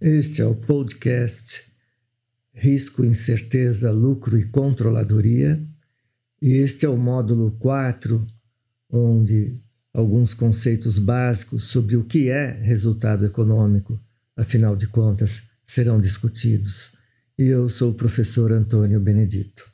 Este é o podcast Risco, Incerteza, Lucro e Controladoria. E este é o módulo 4, onde alguns conceitos básicos sobre o que é resultado econômico, afinal de contas, serão discutidos. E eu sou o professor Antônio Benedito.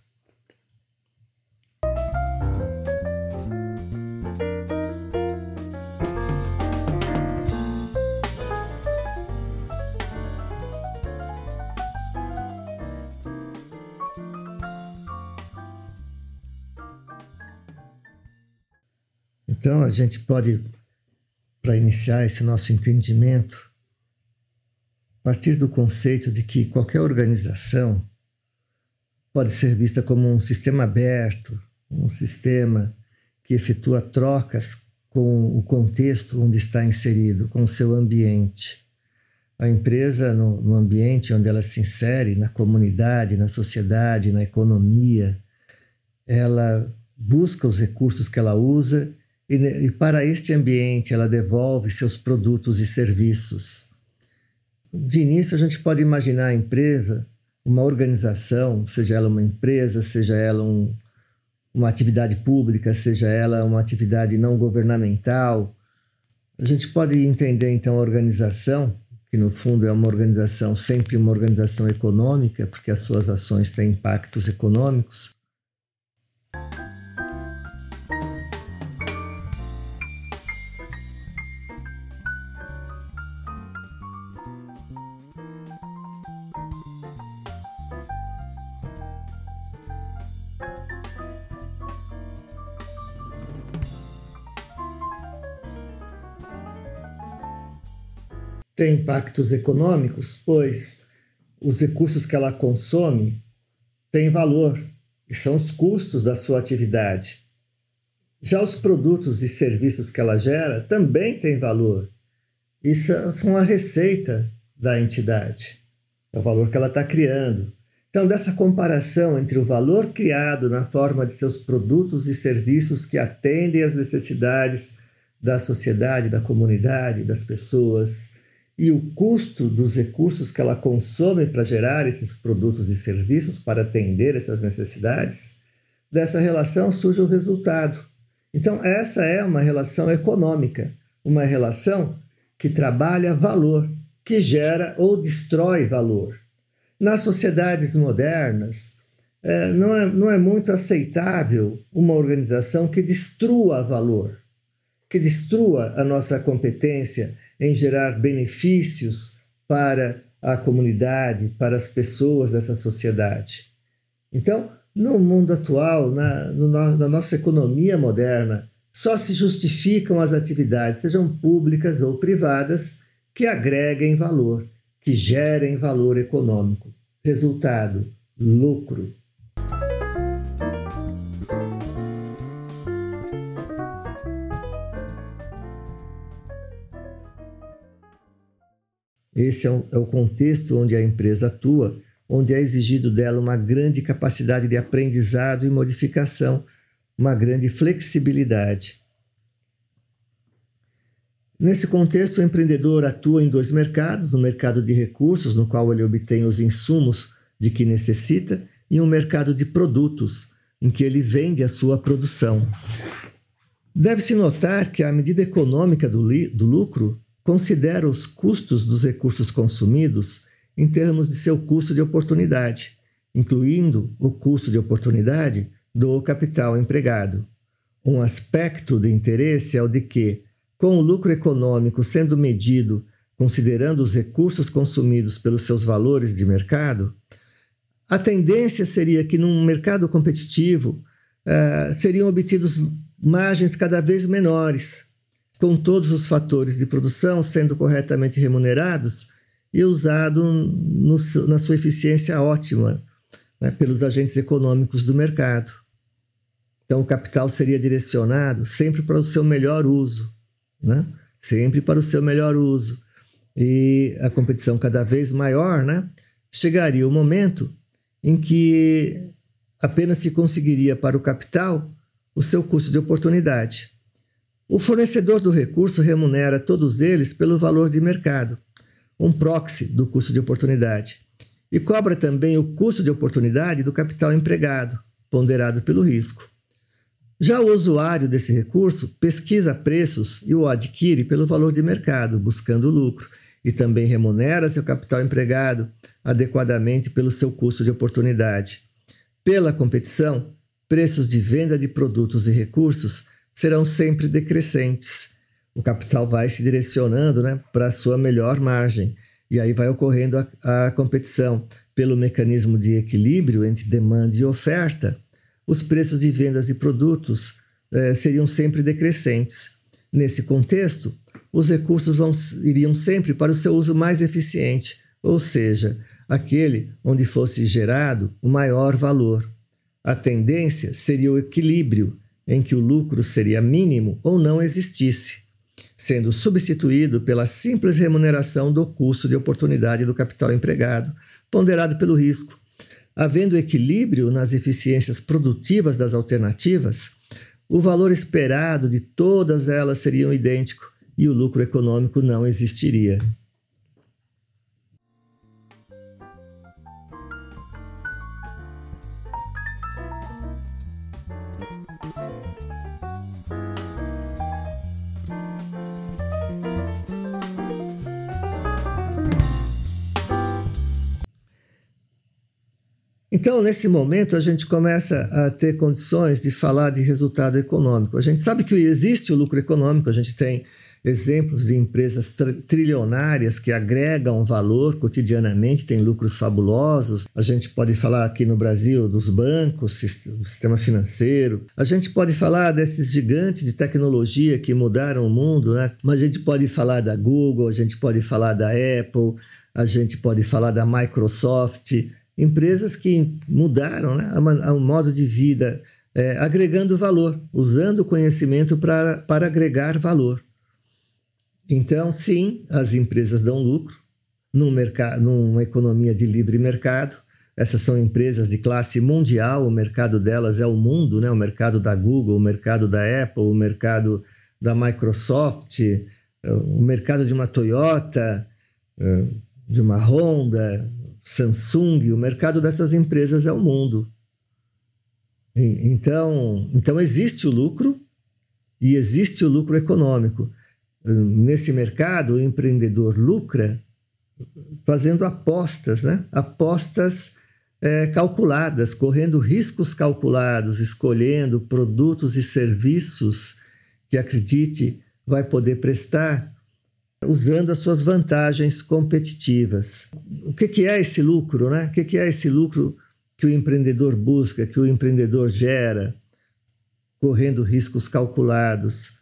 Então, a gente pode, para iniciar esse nosso entendimento, partir do conceito de que qualquer organização pode ser vista como um sistema aberto, um sistema que efetua trocas com o contexto onde está inserido, com o seu ambiente. A empresa, no, no, ambiente onde ela se insere, na comunidade, na sociedade, na economia, ela busca os recursos que ela usa e, e para este ambiente ela devolve seus produtos e serviços. De início, a gente pode imaginar a empresa, uma organização, seja ela uma empresa, seja ela um, uma atividade pública, seja ela uma atividade não governamental. A gente pode entender então a organização, que no fundo é uma organização, sempre uma organização econômica, porque as suas ações têm impactos econômicos, tem impactos econômicos, pois os recursos que ela consome têm valor e são os custos da sua atividade. Já os produtos e serviços que ela gera também têm valor. Isso são a receita da entidade, é o valor que ela está criando. Então, dessa comparação entre o valor criado na forma de seus produtos e serviços que atendem às necessidades da sociedade, da comunidade, das pessoas, e o custo dos recursos que ela consome para gerar esses produtos e serviços, para atender essas necessidades, dessa relação surge o resultado. Então, essa é uma relação econômica, uma relação que trabalha valor, que gera ou destrói valor. Nas sociedades modernas, é, não, é, não é muito aceitável uma organização que destrua valor, que destrua a nossa competência em gerar benefícios para a comunidade, para as pessoas dessa sociedade. Então, no mundo atual, na, no, na nossa economia moderna, só se justificam as atividades, sejam públicas ou privadas, que agreguem valor, que gerem valor econômico. Resultado: lucro. Esse é, um, é o contexto onde a empresa atua, onde é exigido dela uma grande capacidade de aprendizado e modificação, uma grande flexibilidade. Nesse contexto, o empreendedor atua em dois mercados: o mercado de recursos, no qual ele obtém os insumos de que necessita, e um mercado de produtos, em que ele vende a sua produção. Deve-se notar que a medida econômica do, do lucro considera os custos dos recursos consumidos em termos de seu custo de oportunidade, incluindo o custo de oportunidade do capital empregado. Um aspecto de interesse é o de que, com o lucro econômico sendo medido considerando os recursos consumidos pelos seus valores de mercado, a tendência seria que, num mercado competitivo, uh, seriam obtidos margens cada vez menores, com todos os fatores de produção sendo corretamente remunerados e usado no, na sua eficiência ótima né, pelos agentes econômicos do mercado. Então, o capital seria direcionado sempre para o seu melhor uso, né? sempre para o seu melhor uso. E a competição cada vez maior, né? chegaria o momento em que apenas se conseguiria para o capital o seu custo de oportunidade. O fornecedor do recurso remunera todos eles pelo valor de mercado. um proxy do custo de oportunidade. E cobra também o custo de oportunidade do capital empregado, ponderado pelo risco. Já o usuário desse recurso pesquisa preços e o adquire pelo valor de mercado, buscando lucro, e também remunera seu capital empregado adequadamente pelo seu custo de oportunidade. Pela competição, preços de venda de produtos e recursos serão sempre decrescentes. O capital vai se direcionando né, para a sua melhor margem, e aí vai ocorrendo a, a competição pelo mecanismo de equilíbrio entre demanda e oferta os preços de vendas de produtos eh, seriam sempre decrescentes. Nesse contexto, os recursos vão, iriam sempre para o seu uso mais eficiente, ou seja, aquele onde fosse gerado o maior valor. A tendência seria o equilíbrio, em que o lucro seria mínimo ou não existisse, sendo substituído pela simples remuneração do custo de oportunidade do capital empregado, ponderado pelo risco, Havendo equilíbrio nas eficiências produtivas das alternativas, o valor esperado de todas elas seria idêntico e o lucro econômico não existiria. Então, nesse momento, a gente começa a ter condições de falar de resultado econômico. A gente sabe que existe o lucro econômico, a gente tem exemplos de empresas trilionárias que agregam valor cotidianamente, têm lucros fabulosos. A gente pode falar aqui no Brasil dos bancos, do sistema financeiro. A gente pode falar desses gigantes de tecnologia que mudaram o mundo, né? Mas a gente pode falar da Google, a gente pode falar da Apple, a gente pode falar da Microsoft empresas que mudaram né, o modo de vida, é, agregando valor, usando o conhecimento pra, para agregar valor. Então, sim, as empresas dão lucro num mercado, numa economia de livre mercado. Essas são empresas de classe mundial, o mercado delas é o mundo, né? o mercado da Google, o mercado da Apple, o mercado da Microsoft, o mercado de uma Toyota, de uma Honda, Samsung, o mercado dessas empresas é o mundo. Então, então existe o lucro e existe o lucro econômico. Nesse mercado, o empreendedor lucra fazendo apostas, né? apostas é, calculadas, correndo riscos calculados, escolhendo produtos e serviços que acredite vai poder prestar usando as suas vantagens competitivas. O que, que é esse lucro? Né? O que, que é esse lucro que o empreendedor busca, que o empreendedor gera, correndo riscos calculados?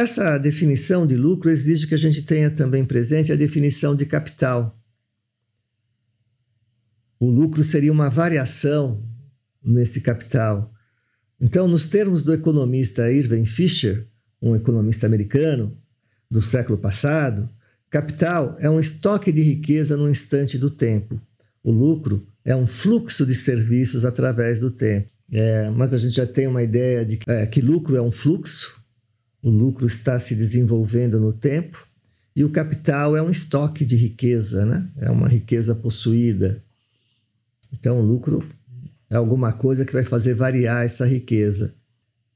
Essa definição de lucro exige que a gente tenha também presente a definição de capital. O lucro seria uma variação nesse capital. Então, nos termos do economista Irving Fisher, um economista americano do século passado, capital é um estoque de riqueza no instante do tempo. O lucro é um fluxo de serviços através do tempo. É, mas a gente já tem uma ideia de que, é, que lucro é um fluxo, o lucro está se desenvolvendo no tempo e o capital é um estoque de riqueza, né? é uma riqueza possuída. Então, o lucro é alguma coisa que vai fazer variar essa riqueza.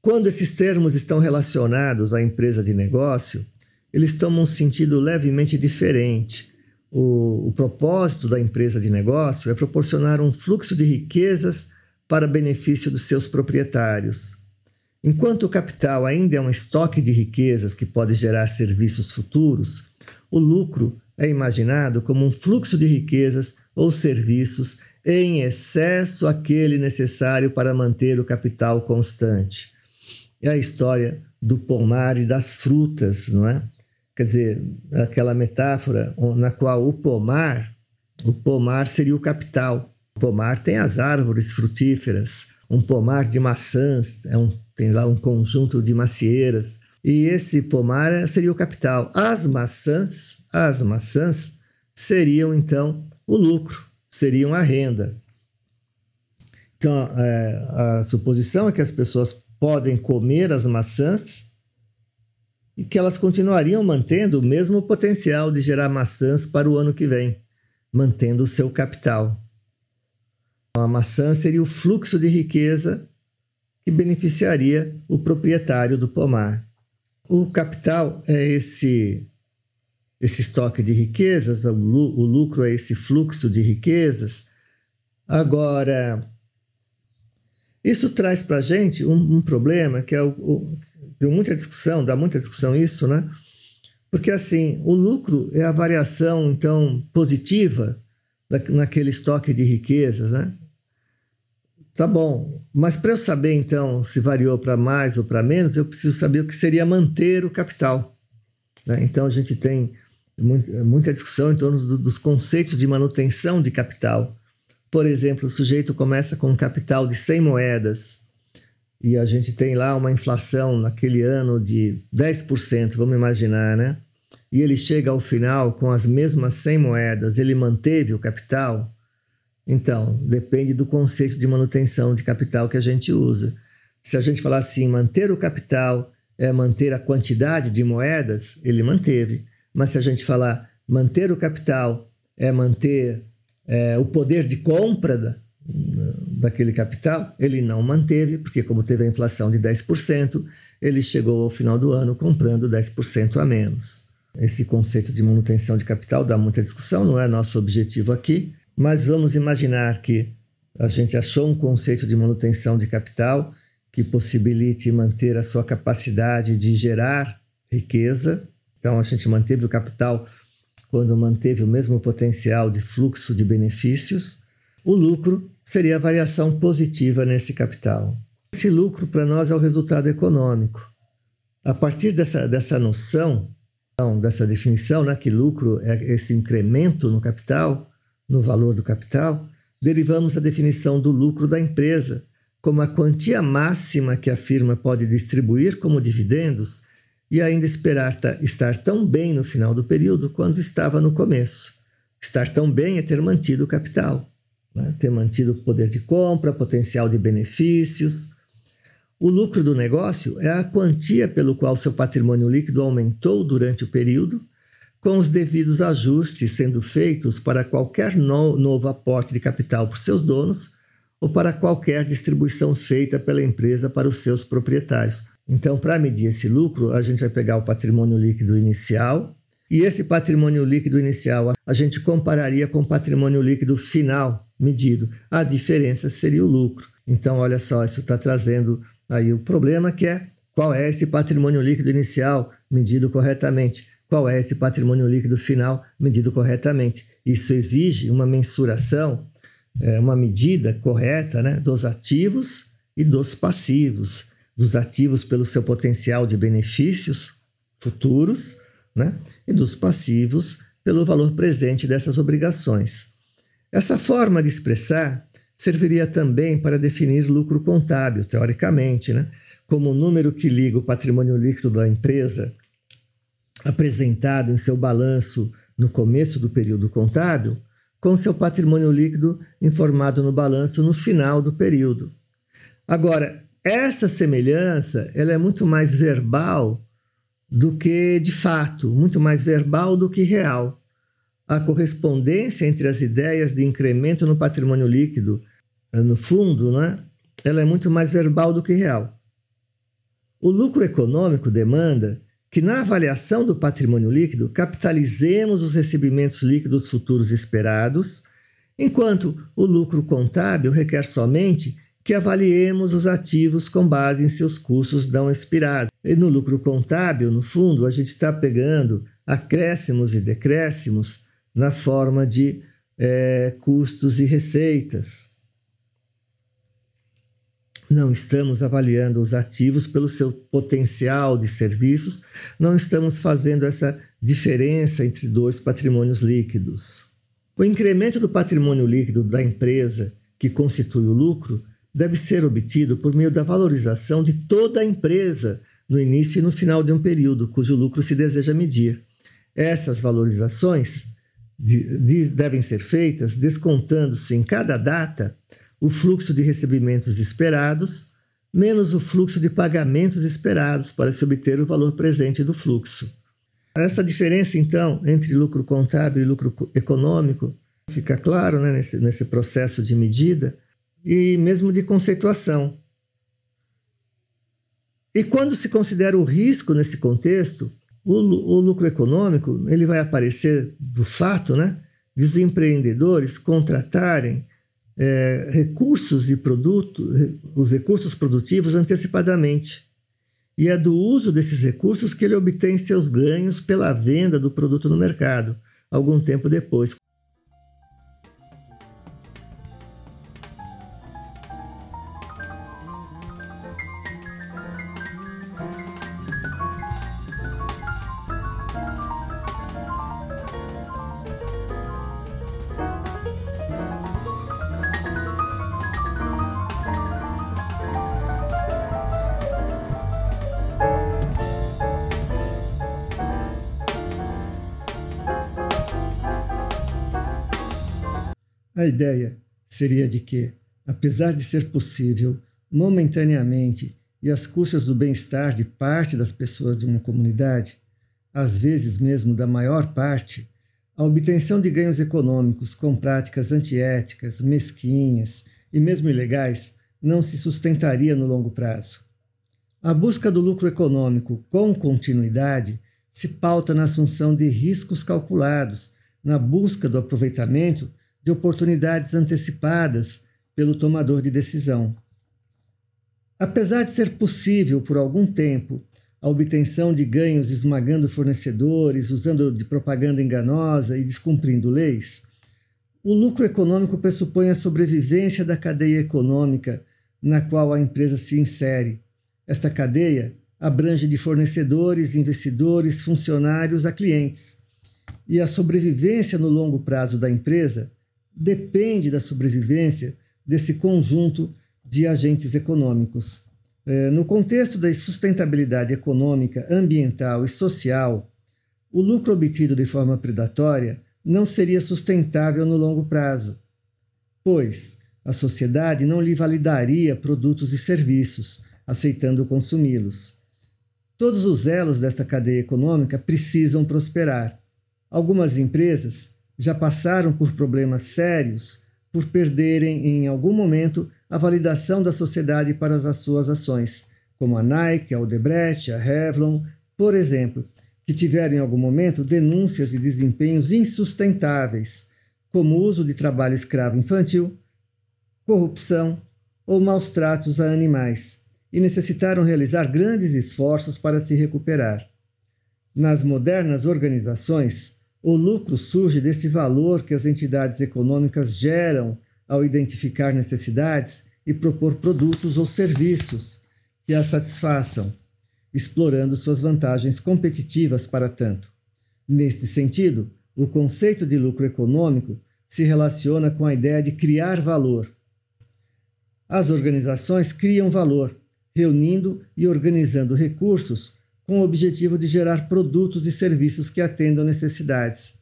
Quando esses termos estão relacionados à empresa de negócio, eles tomam um sentido levemente diferente. O, o propósito da empresa de negócio é proporcionar um fluxo de riquezas para benefício dos seus proprietários. Enquanto o capital ainda é um estoque de riquezas que pode gerar serviços futuros, o lucro é imaginado como um fluxo de riquezas ou serviços em excesso aquele necessário para manter o capital constante. É a história do pomar e das frutas, não é? quer dizer, aquela metáfora na qual o pomar, o pomar seria o capital. O pomar tem as árvores frutíferas, um pomar de maçãs, é um, tem lá um conjunto de macieiras, e esse pomar seria o capital. As maçãs, as maçãs seriam então o lucro, seriam a renda. Então, é, a suposição é que as pessoas podem comer as maçãs e que elas continuariam mantendo o mesmo potencial de gerar maçãs para o ano que vem, mantendo o seu capital. A maçã seria o fluxo de riqueza que beneficiaria o proprietário do pomar. O capital é esse esse estoque de riquezas, o lucro é esse fluxo de riquezas. Agora, isso traz para a gente um, um, problema que é o, o, deu muita discussão, dá muita discussão isso, né? Porque assim, o lucro é a variação então positiva da, naquele estoque de riquezas, né? Tá bom, mas para eu saber então se variou para mais ou para menos, eu preciso saber o que seria manter o capital. Né? Então a gente tem muita discussão em torno do, dos conceitos de manutenção de capital. Por exemplo, o sujeito começa com um capital de 100 moedas e a gente tem lá uma inflação naquele ano de 10%, vamos imaginar, né? E ele chega ao final com as mesmas 100 moedas, ele manteve o capital? Então, depende do conceito de manutenção de capital que a gente usa. Se a gente falar assim, manter o capital é manter a quantidade de moedas, ele manteve. Mas se a gente falar manter o capital é manter é, o poder de compra da, daquele capital, ele não manteve, porque como teve a inflação de 10%, ele chegou ao final do ano comprando 10% a menos. Esse conceito de manutenção de capital dá muita discussão, não é nosso objetivo aqui, mas vamos imaginar que a gente achou um conceito de manutenção de capital que possibilite manter a sua capacidade de gerar riqueza então, a gente manteve o capital quando manteve o mesmo potencial de fluxo de benefícios. O lucro seria a variação positiva nesse capital. Esse lucro, para nós, é o resultado econômico. A partir dessa, dessa noção, então, dessa definição, né, que lucro é esse incremento no capital, no valor do capital, derivamos a definição do lucro da empresa como a quantia máxima que a firma pode distribuir como dividendos e ainda esperar estar tão bem no final do período quanto estava no começo. Estar tão bem é ter mantido o capital, né? ter mantido o poder de compra, potencial de benefícios. O lucro do negócio é a quantia pelo qual seu patrimônio líquido aumentou durante o período, com os devidos ajustes sendo feitos para qualquer no novo aporte de capital por seus donos ou para qualquer distribuição feita pela empresa para os seus proprietários então, para medir esse lucro, a gente vai pegar o patrimônio líquido inicial e esse patrimônio líquido inicial a gente compararia com o patrimônio líquido final medido. A diferença seria o lucro. Então, olha só, isso está trazendo aí o problema que é qual é esse patrimônio líquido inicial medido corretamente, qual é esse patrimônio líquido final medido corretamente. Isso exige uma mensuração, é, uma medida correta né, dos ativos e dos passivos dos ativos pelo seu potencial de benefícios futuros, né? e dos passivos pelo valor presente dessas obrigações. Essa forma de expressar serviria também para definir lucro contábil, teoricamente, né? como o número que liga o patrimônio líquido da empresa apresentado em seu balanço no começo do período contábil com seu patrimônio líquido informado no balanço no final do período. Agora, essa semelhança ela é muito mais verbal do que de fato, muito mais verbal do que real. A correspondência entre as ideias de incremento no patrimônio líquido, eh, no fundo, né, ela é muito mais verbal do que real. O lucro econômico demanda que, na avaliação do patrimônio líquido, capitalizemos os recebimentos líquidos futuros esperados, enquanto o lucro contábil requer somente que avaliemos os ativos com base em seus custos não expirados. E no lucro contábil, no fundo, a gente está pegando acréscimos e decréscimos na forma de é, custos e receitas. Não estamos avaliando os ativos pelo seu potencial de serviços, não estamos fazendo essa diferença entre dois patrimônios líquidos. O incremento do patrimônio líquido da empresa, que constitui o lucro, deve ser obtido por meio da valorização de toda a empresa no início e no final de um período cujo lucro se deseja medir. Essas valorizações de, de, devem ser feitas descontando-se em cada data o fluxo de recebimentos esperados menos o fluxo de pagamentos esperados para se obter o valor presente do fluxo. Essa diferença, então, entre lucro contábil e lucro econômico fica claro né, nesse, nesse processo de medida e mesmo de conceituação. E quando se considera o risco nesse contexto, o, o lucro econômico ele vai aparecer do fato né, de os empreendedores contratarem é, recursos de produto, os recursos produtivos antecipadamente. E é do uso desses recursos que ele obtém seus ganhos pela venda do produto no mercado, algum tempo depois. A ideia seria de que, apesar de ser possível, momentaneamente e às custas do bem-estar de parte das pessoas de uma comunidade, às vezes mesmo da maior parte, a obtenção de ganhos econômicos com práticas antiéticas, mesquinhas e mesmo ilegais não se sustentaria no longo prazo. A busca do lucro econômico com continuidade se pauta na assunção de riscos calculados, na busca do aproveitamento de oportunidades antecipadas pelo tomador de decisão. Apesar de ser possível por algum tempo a obtenção de ganhos esmagando fornecedores, usando de propaganda enganosa e descumprindo leis, o lucro econômico pressupõe a sobrevivência da cadeia econômica na qual a empresa se insere. Esta cadeia abrange de fornecedores, investidores, funcionários a clientes. E a sobrevivência no longo prazo da empresa depende da sobrevivência desse conjunto de agentes econômicos. É, no contexto da sustentabilidade econômica, ambiental e social, o lucro obtido de forma predatória não seria sustentável no longo prazo, pois a sociedade não lhe validaria produtos e serviços, aceitando consumi-los. Todos os elos desta cadeia econômica precisam prosperar. Algumas empresas já passaram por problemas sérios por perderem em algum momento a validação da sociedade para as suas ações, como a Nike, a Odebrecht, a Revlon, por exemplo, que tiveram em algum momento denúncias de desempenhos insustentáveis, como uso de trabalho escravo infantil, corrupção ou maus tratos a animais, e necessitaram realizar grandes esforços para se recuperar. Nas modernas organizações, o lucro surge desse valor que as entidades econômicas geram ao identificar necessidades e propor produtos ou serviços que as satisfaçam, explorando suas vantagens competitivas para tanto. Neste sentido, o conceito de lucro econômico se relaciona com a ideia de criar valor. As organizações criam valor, reunindo e organizando recursos com o objetivo de gerar produtos e serviços que atendam necessidades.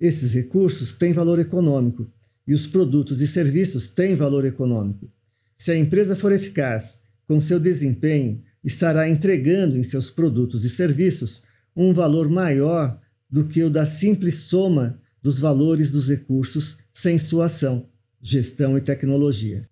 Esses recursos têm valor econômico e os produtos e serviços têm valor econômico. Se a empresa for eficaz com seu desempenho, estará entregando em seus produtos e serviços um valor maior do que o da simples soma dos valores dos recursos sem sua ação, gestão e tecnologia.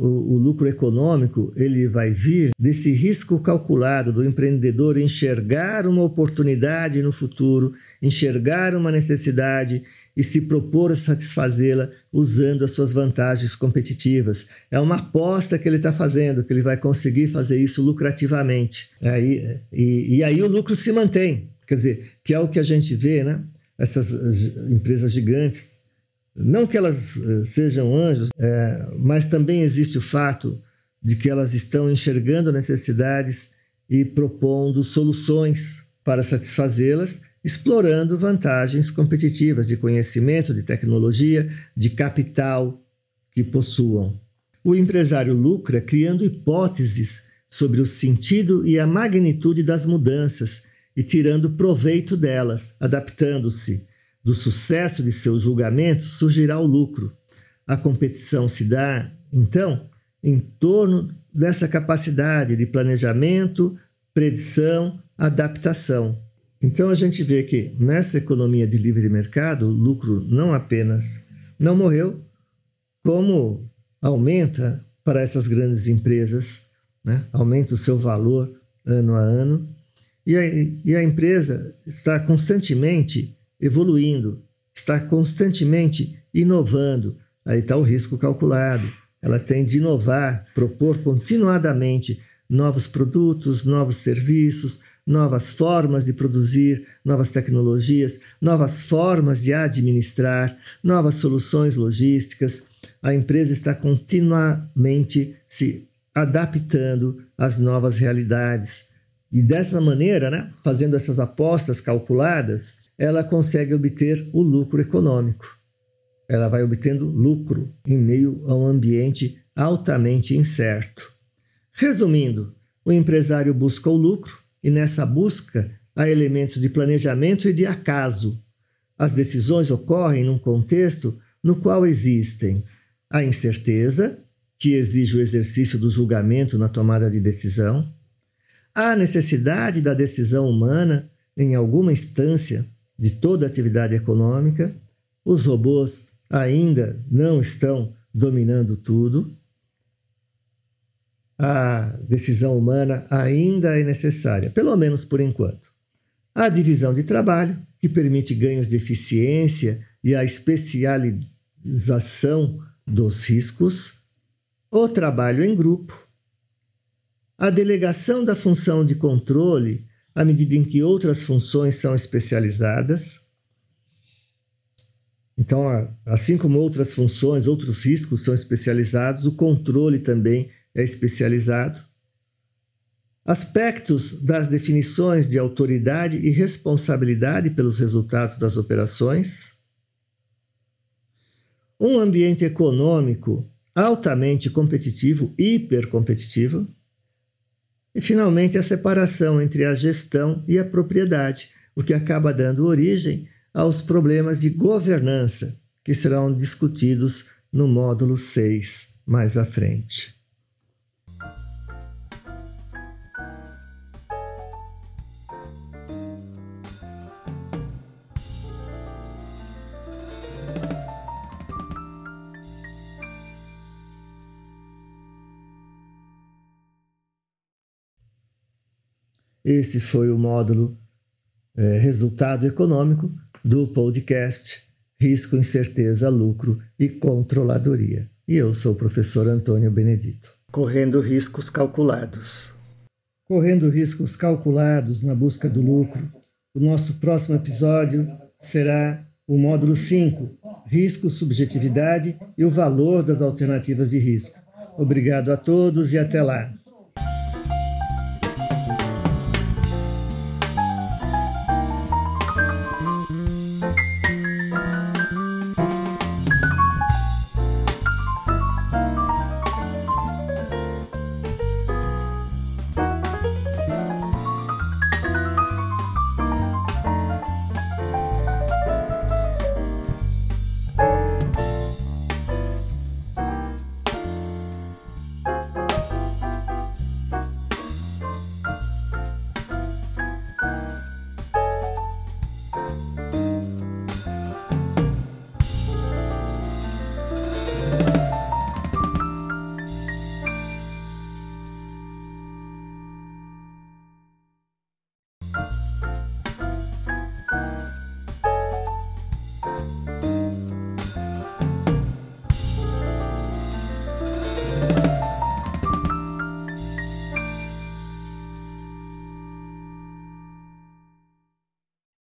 O, o, lucro econômico ele vai vir desse risco calculado do empreendedor enxergar uma oportunidade no futuro, enxergar uma necessidade e se propor a satisfazê-la usando as suas vantagens competitivas. É uma aposta que ele está fazendo, que ele vai conseguir fazer isso lucrativamente. Aí, e, e aí o lucro se mantém. Quer dizer, que é o que a gente vê, né? Essas empresas gigantes, não que elas eh, sejam anjos, é, mas também existe o fato de que elas estão enxergando necessidades e propondo soluções para satisfazê-las explorando vantagens competitivas de conhecimento, de tecnologia, de capital que possuam. O empresário lucra criando hipóteses sobre o sentido e a magnitude das mudanças e tirando proveito delas, adaptando-se. Do sucesso de seu julgamento surgirá o lucro. A competição se dá, então, em torno dessa capacidade de planejamento, predição, adaptação. Então a gente vê que nessa economia de livre mercado, o lucro não apenas não morreu, como aumenta para essas grandes empresas, né? aumenta o seu valor ano a ano, e a, e a empresa está constantemente evoluindo, está constantemente inovando. Aí está o risco calculado. Ela tem de inovar, propor continuadamente novos produtos, novos serviços, novas formas de produzir, novas tecnologias, novas formas de administrar, novas soluções logísticas. A empresa está continuamente se adaptando às novas realidades. E dessa maneira, né, fazendo essas apostas calculadas, ela consegue obter o lucro econômico. Ela vai obtendo lucro em meio a um ambiente altamente incerto. Resumindo, o empresário busca o lucro e nessa busca há elementos de planejamento e de acaso. As decisões ocorrem num contexto no qual existem a incerteza, que exige o exercício do julgamento na tomada de decisão, a necessidade da decisão humana em alguma instância de toda atividade econômica, os robôs ainda não estão dominando tudo, a decisão humana ainda é necessária, pelo menos por enquanto. A divisão de trabalho, que permite ganhos de eficiência e a especialização dos riscos, o trabalho em grupo, a delegação da função de controle à medida em que outras funções são especializadas. Então, assim como outras funções, outros riscos são especializados, o controle também é especializado. Aspectos das definições de autoridade e responsabilidade pelos resultados das operações. Um ambiente econômico altamente competitivo, hipercompetitivo. E, finalmente, a separação entre a gestão e a propriedade, o que acaba dando origem aos problemas de governança, que serão discutidos no módulo 6 mais à frente. Esse foi o módulo é, Resultado Econômico do podcast Risco, Incerteza, Lucro e Controladoria. E eu sou o professor Antônio Benedito. Correndo riscos calculados. Correndo riscos calculados na busca do lucro. O nosso próximo episódio será o módulo 5, Risco, Subjetividade e o valor das alternativas de risco. Obrigado a todos e até lá.